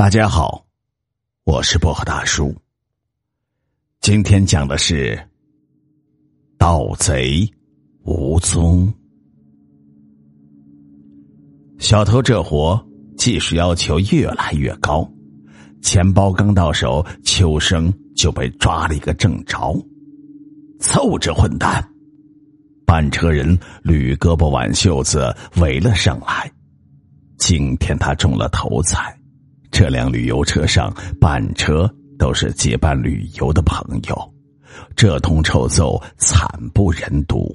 大家好，我是薄荷大叔。今天讲的是盗贼无踪。小偷这活技术要求越来越高，钱包刚到手，秋生就被抓了一个正着。凑这混蛋！半车人捋胳膊挽袖子围了上来。今天他中了头彩。这辆旅游车上半车都是结伴旅游的朋友，这通臭揍惨不忍睹。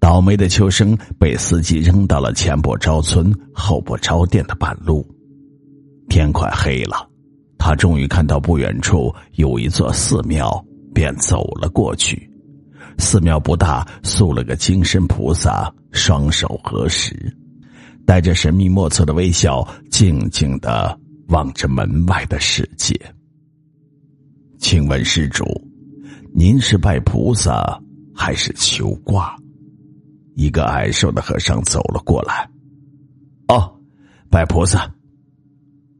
倒霉的秋生被司机扔到了前不着村后不着店的半路。天快黑了，他终于看到不远处有一座寺庙，便走了过去。寺庙不大，塑了个金身菩萨，双手合十，带着神秘莫测的微笑，静静的。望着门外的世界，请问施主，您是拜菩萨还是求卦？一个矮瘦的和尚走了过来。哦，拜菩萨。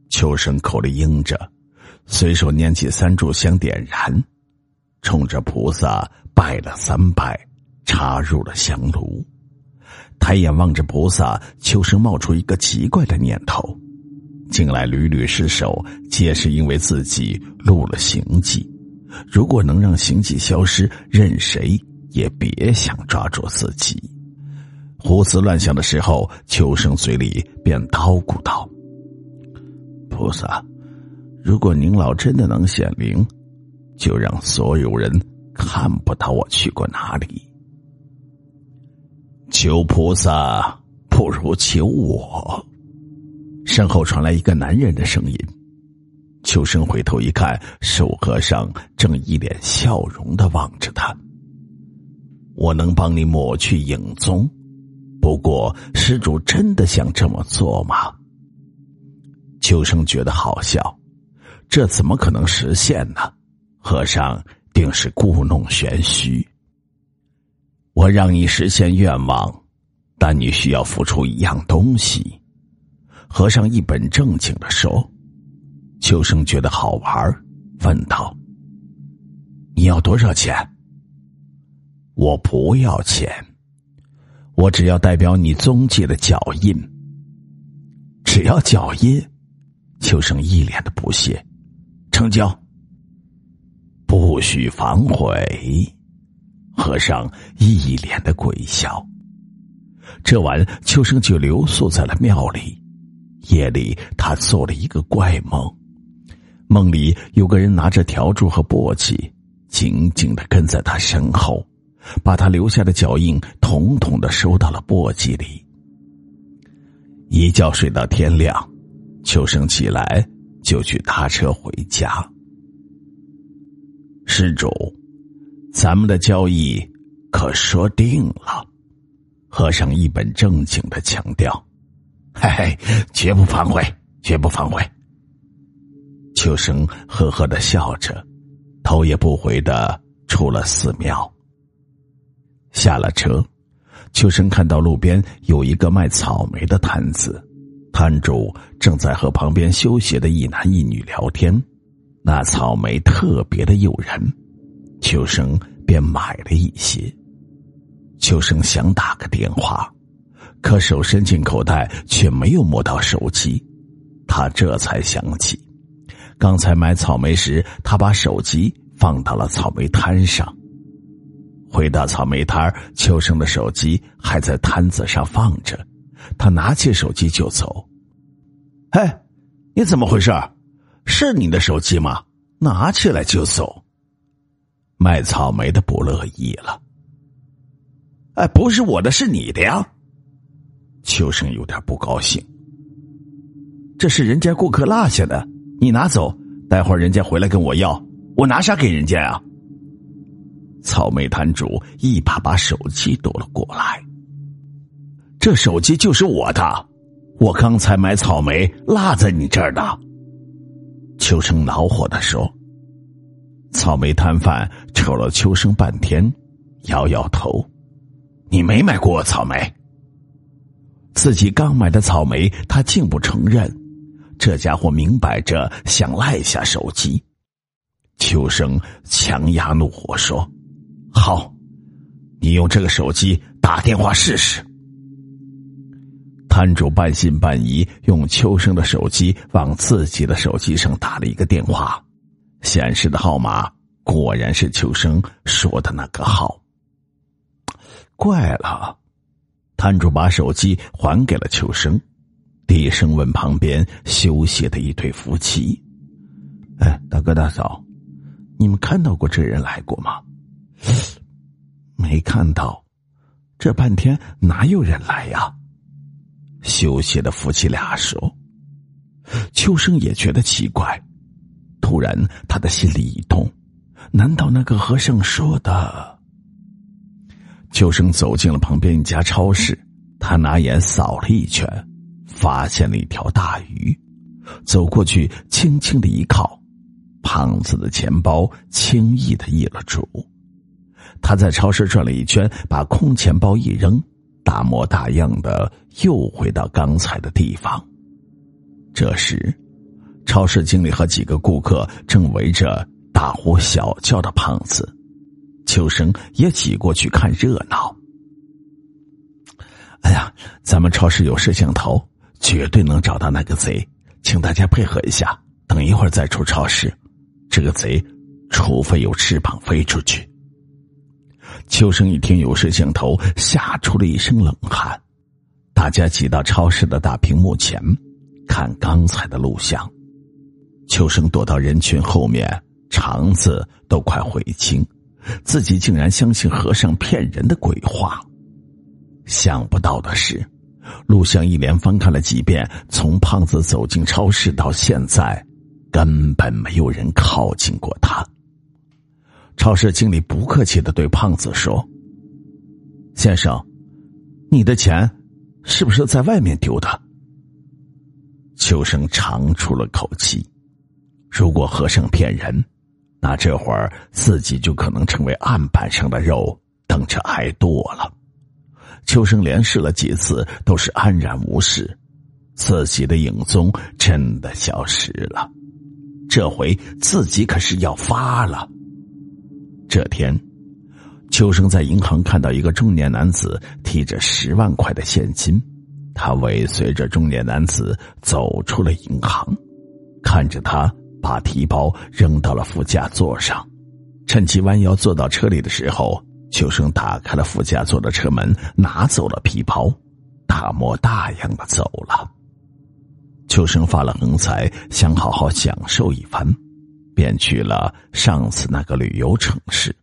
秋生口里应着，随手拈起三炷香点燃，冲着菩萨拜了三拜，插入了香炉。抬眼望着菩萨，秋生冒出一个奇怪的念头。近来屡屡失手，皆是因为自己露了行迹。如果能让行迹消失，任谁也别想抓住自己。胡思乱想的时候，秋生嘴里便叨咕道：“菩萨，如果您老真的能显灵，就让所有人看不到我去过哪里。求菩萨，不如求我。”身后传来一个男人的声音，秋生回头一看，守和尚正一脸笑容的望着他。我能帮你抹去影踪，不过施主真的想这么做吗？秋生觉得好笑，这怎么可能实现呢？和尚定是故弄玄虚。我让你实现愿望，但你需要付出一样东西。和尚一本正经的说：“秋生觉得好玩，问道：‘你要多少钱？’我不要钱，我只要代表你踪迹的脚印。只要脚印。”秋生一脸的不屑：“成交。不许反悔。”和尚一脸的鬼笑。这晚，秋生就留宿在了庙里。夜里，他做了一个怪梦，梦里有个人拿着笤帚和簸箕，紧紧的跟在他身后，把他留下的脚印统统的收到了簸箕里。一觉睡到天亮，秋生起来就去搭车回家。施主，咱们的交易可说定了。和尚一本正经的强调。嘿嘿，绝不反悔，绝不反悔。秋生呵呵的笑着，头也不回的出了寺庙。下了车，秋生看到路边有一个卖草莓的摊子，摊主正在和旁边休息的一男一女聊天，那草莓特别的诱人，秋生便买了一些。秋生想打个电话。可手伸进口袋，却没有摸到手机。他这才想起，刚才买草莓时，他把手机放到了草莓摊上。回到草莓摊秋生的手机还在摊子上放着。他拿起手机就走。嘿，你怎么回事？是你的手机吗？拿起来就走。卖草莓的不乐意了。哎，不是我的，是你的呀。秋生有点不高兴，这是人家顾客落下的，你拿走，待会儿人家回来跟我要，我拿啥给人家啊？草莓摊主一把把手机夺了过来，这手机就是我的，我刚才买草莓落在你这儿的。秋生恼火的说。草莓摊贩瞅了秋生半天，摇摇头：“你没买过草莓。”自己刚买的草莓，他竟不承认，这家伙明摆着想赖下手机。秋生强压怒火说：“好，你用这个手机打电话试试。”摊主半信半疑，用秋生的手机往自己的手机上打了一个电话，显示的号码果然是秋生说的那个号。怪了，摊主把手机还给了秋生。低声问旁边休息的一对夫妻：“哎，大哥大嫂，你们看到过这人来过吗？”“没看到，这半天哪有人来呀？”休息的夫妻俩说。秋生也觉得奇怪，突然他的心里一动：难道那个和尚说的？秋生走进了旁边一家超市，他拿眼扫了一圈。发现了一条大鱼，走过去，轻轻的一靠，胖子的钱包轻易的易了主。他在超市转了一圈，把空钱包一扔，大模大样的又回到刚才的地方。这时，超市经理和几个顾客正围着大呼小叫的胖子，秋生也挤过去看热闹。哎呀，咱们超市有摄像头。绝对能找到那个贼，请大家配合一下，等一会儿再出超市。这个贼，除非有翅膀飞出去。秋生一听有摄像头，吓出了一身冷汗。大家挤到超市的大屏幕前，看刚才的录像。秋生躲到人群后面，肠子都快悔青，自己竟然相信和尚骗人的鬼话。想不到的是。录像一连翻看了几遍，从胖子走进超市到现在，根本没有人靠近过他。超市经理不客气的对胖子说：“先生，你的钱是不是在外面丢的？”秋生长出了口气。如果和尚骗人，那这会儿自己就可能成为案板上的肉，等着挨剁了。秋生连试了几次，都是安然无事，自己的影踪真的消失了。这回自己可是要发了。这天，秋生在银行看到一个中年男子提着十万块的现金，他尾随着中年男子走出了银行，看着他把提包扔到了副驾座上，趁其弯腰坐到车里的时候。秋生打开了副驾座的车门，拿走了皮包，大模大样的走了。秋生发了横财，想好好享受一番，便去了上次那个旅游城市。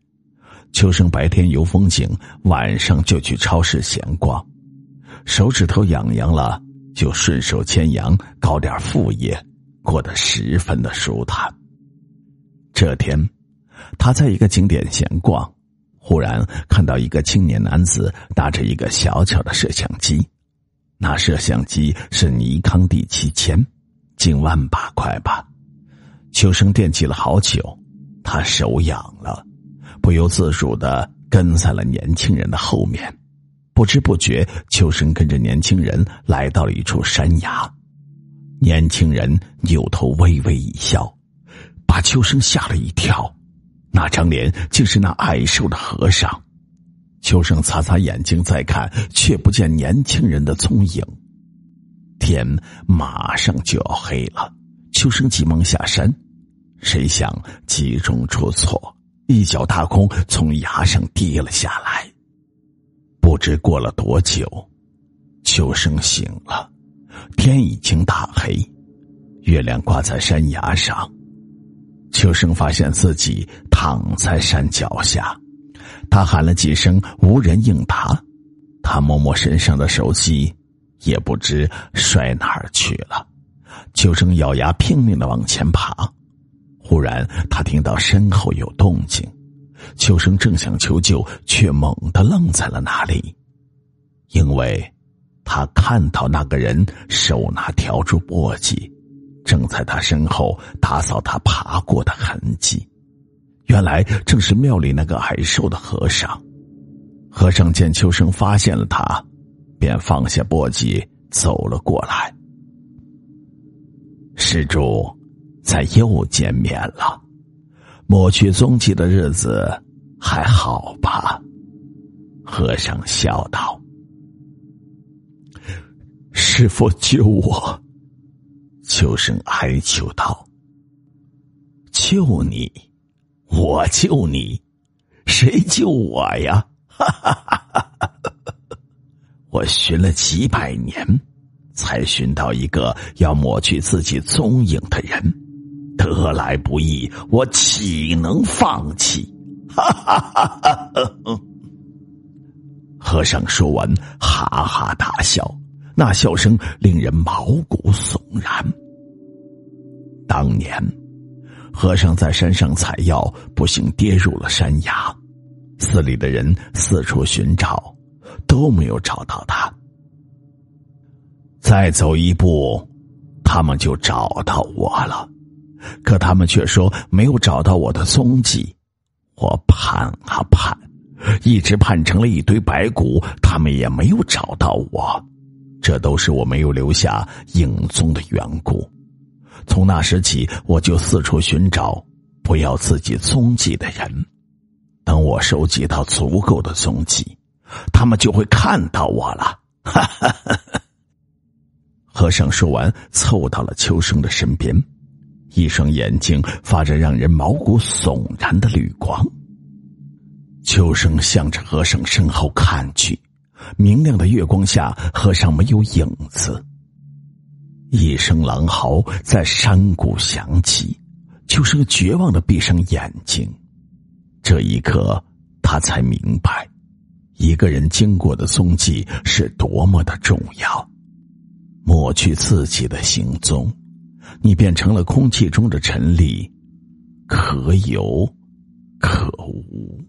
秋生白天游风景，晚上就去超市闲逛，手指头痒痒了，就顺手牵羊搞点副业，过得十分的舒坦。这天，他在一个景点闲逛。忽然看到一个青年男子拿着一个小巧的摄像机，那摄像机是尼康 D 七千，近万把块吧。秋生惦记了好久，他手痒了，不由自主的跟在了年轻人的后面。不知不觉，秋生跟着年轻人来到了一处山崖。年轻人扭头微微一笑，把秋生吓了一跳。那张脸竟是那矮瘦的和尚，秋生擦擦眼睛再看，却不见年轻人的踪影。天马上就要黑了，秋生急忙下山，谁想急中出错，一脚踏空，从崖上跌了下来。不知过了多久，秋生醒了，天已经大黑，月亮挂在山崖上。秋生发现自己躺在山脚下，他喊了几声，无人应答。他摸摸身上的手机，也不知摔哪儿去了。秋生咬牙拼命的往前爬，忽然他听到身后有动静，秋生正想求救，却猛地愣在了那里，因为，他看到那个人手拿笤帚簸箕。正在他身后打扫他爬过的痕迹，原来正是庙里那个矮瘦的和尚。和尚见秋生发现了他，便放下簸箕走了过来。施主，咱又见面了。抹去踪迹的日子还好吧？和尚笑道：“师傅救我！”秋生哀求道：“救你？我救你？谁救我呀？”哈哈哈哈哈！我寻了几百年。才寻到一个要抹去自己踪影的人，得来不易，我岂能放弃？哈哈哈哈哈！和尚说完，哈哈大笑，那笑声令人毛骨悚然。当年，和尚在山上采药，不幸跌入了山崖，寺里的人四处寻找，都没有找到他。再走一步，他们就找到我了。可他们却说没有找到我的踪迹。我盼啊盼，一直盼成了一堆白骨，他们也没有找到我。这都是我没有留下影踪的缘故。从那时起，我就四处寻找不要自己踪迹的人。等我收集到足够的踪迹，他们就会看到我了。和尚说完，凑到了秋生的身边，一双眼睛发着让人毛骨悚然的绿光。秋生向着和尚身后看去，明亮的月光下，和尚没有影子。一声狼嚎在山谷响起，秋生绝望的闭上眼睛。这一刻，他才明白，一个人经过的踪迹是多么的重要。抹去自己的行踪，你变成了空气中的尘粒，可有可无。